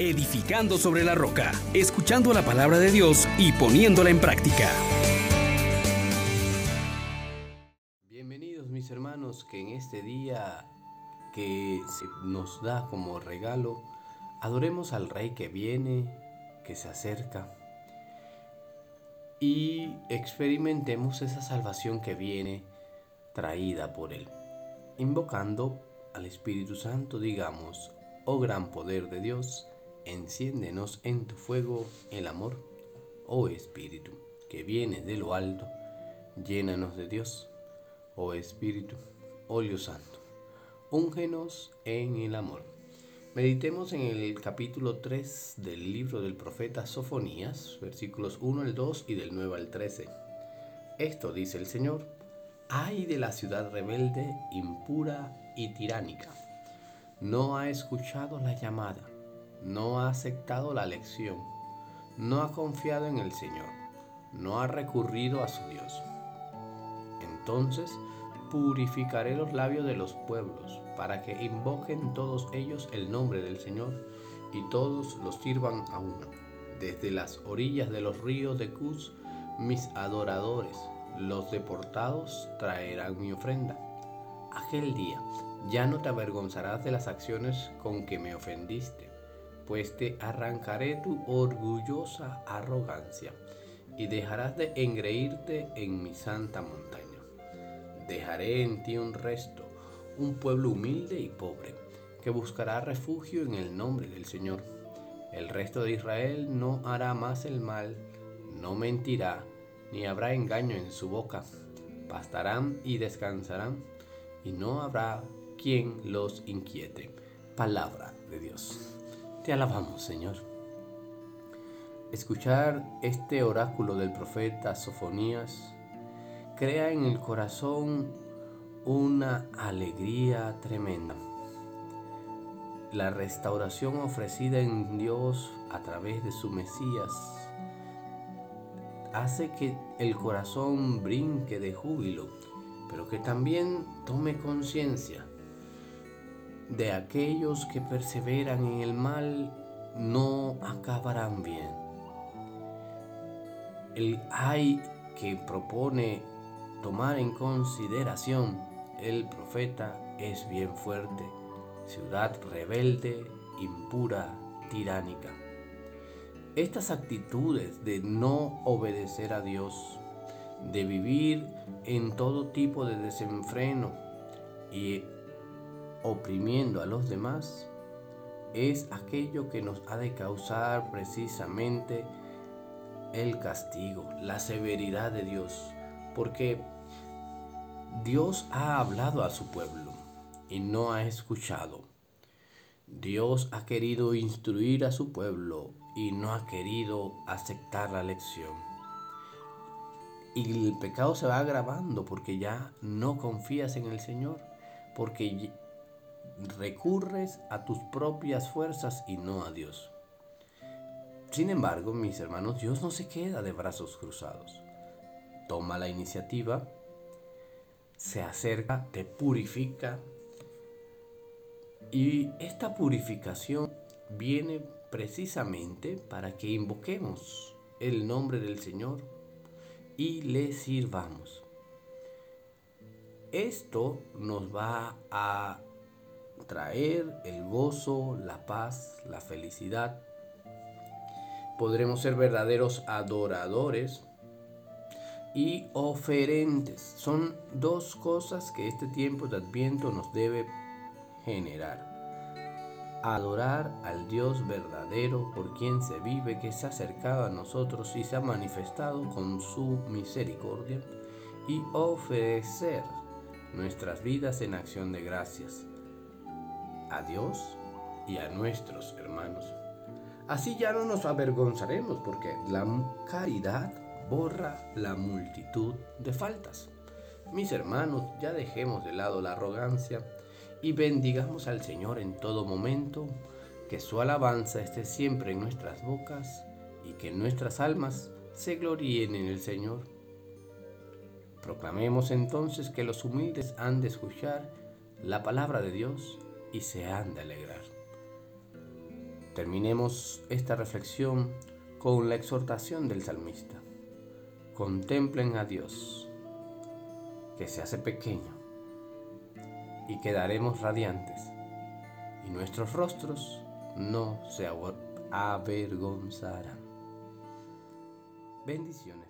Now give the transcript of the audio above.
edificando sobre la roca, escuchando la palabra de Dios y poniéndola en práctica. Bienvenidos mis hermanos que en este día que se nos da como regalo, adoremos al Rey que viene, que se acerca y experimentemos esa salvación que viene traída por Él. Invocando al Espíritu Santo, digamos, oh gran poder de Dios, enciéndenos en tu fuego el amor, oh Espíritu, que viene de lo alto, llénanos de Dios, oh Espíritu, óleo santo, úngenos en el amor. Meditemos en el capítulo 3 del libro del profeta Sofonías, versículos 1 al 2 y del 9 al 13. Esto dice el Señor, ay de la ciudad rebelde, impura y tiránica. No ha escuchado la llamada, no ha aceptado la lección, no ha confiado en el Señor, no ha recurrido a su Dios. Entonces, purificaré los labios de los pueblos, para que invoquen todos ellos el nombre del Señor, y todos los sirvan a uno. Desde las orillas de los ríos de Cus, mis adoradores, los deportados, traerán mi ofrenda. Aquel día ya no te avergonzarás de las acciones con que me ofendiste, pues te arrancaré tu orgullosa arrogancia y dejarás de engreírte en mi santa montaña. Dejaré en ti un resto, un pueblo humilde y pobre, que buscará refugio en el nombre del Señor. El resto de Israel no hará más el mal, no mentirá, ni habrá engaño en su boca. Pastarán y descansarán, y no habrá quien los inquiete. Palabra de Dios. Te alabamos, Señor. Escuchar este oráculo del profeta Sofonías crea en el corazón una alegría tremenda. La restauración ofrecida en Dios a través de su Mesías hace que el corazón brinque de júbilo, pero que también tome conciencia de aquellos que perseveran en el mal no acabarán bien. El hay que propone tomar en consideración el profeta es bien fuerte, ciudad rebelde, impura, tiránica. Estas actitudes de no obedecer a Dios, de vivir en todo tipo de desenfreno y oprimiendo a los demás, es aquello que nos ha de causar precisamente el castigo, la severidad de Dios porque Dios ha hablado a su pueblo y no ha escuchado. Dios ha querido instruir a su pueblo y no ha querido aceptar la lección. Y el pecado se va agravando porque ya no confías en el Señor, porque recurres a tus propias fuerzas y no a Dios. Sin embargo, mis hermanos, Dios no se queda de brazos cruzados toma la iniciativa, se acerca, te purifica y esta purificación viene precisamente para que invoquemos el nombre del Señor y le sirvamos. Esto nos va a traer el gozo, la paz, la felicidad. Podremos ser verdaderos adoradores y oferentes. Son dos cosas que este tiempo de Adviento nos debe generar. Adorar al Dios verdadero por quien se vive, que se ha acercado a nosotros y se ha manifestado con su misericordia. Y ofrecer nuestras vidas en acción de gracias a Dios y a nuestros hermanos. Así ya no nos avergonzaremos porque la caridad borra la multitud de faltas. Mis hermanos, ya dejemos de lado la arrogancia y bendigamos al Señor en todo momento, que su alabanza esté siempre en nuestras bocas y que nuestras almas se gloríen en el Señor. Proclamemos entonces que los humildes han de escuchar la palabra de Dios y se han de alegrar. Terminemos esta reflexión con la exhortación del salmista. Contemplen a Dios, que se hace pequeño, y quedaremos radiantes, y nuestros rostros no se avergonzarán. Bendiciones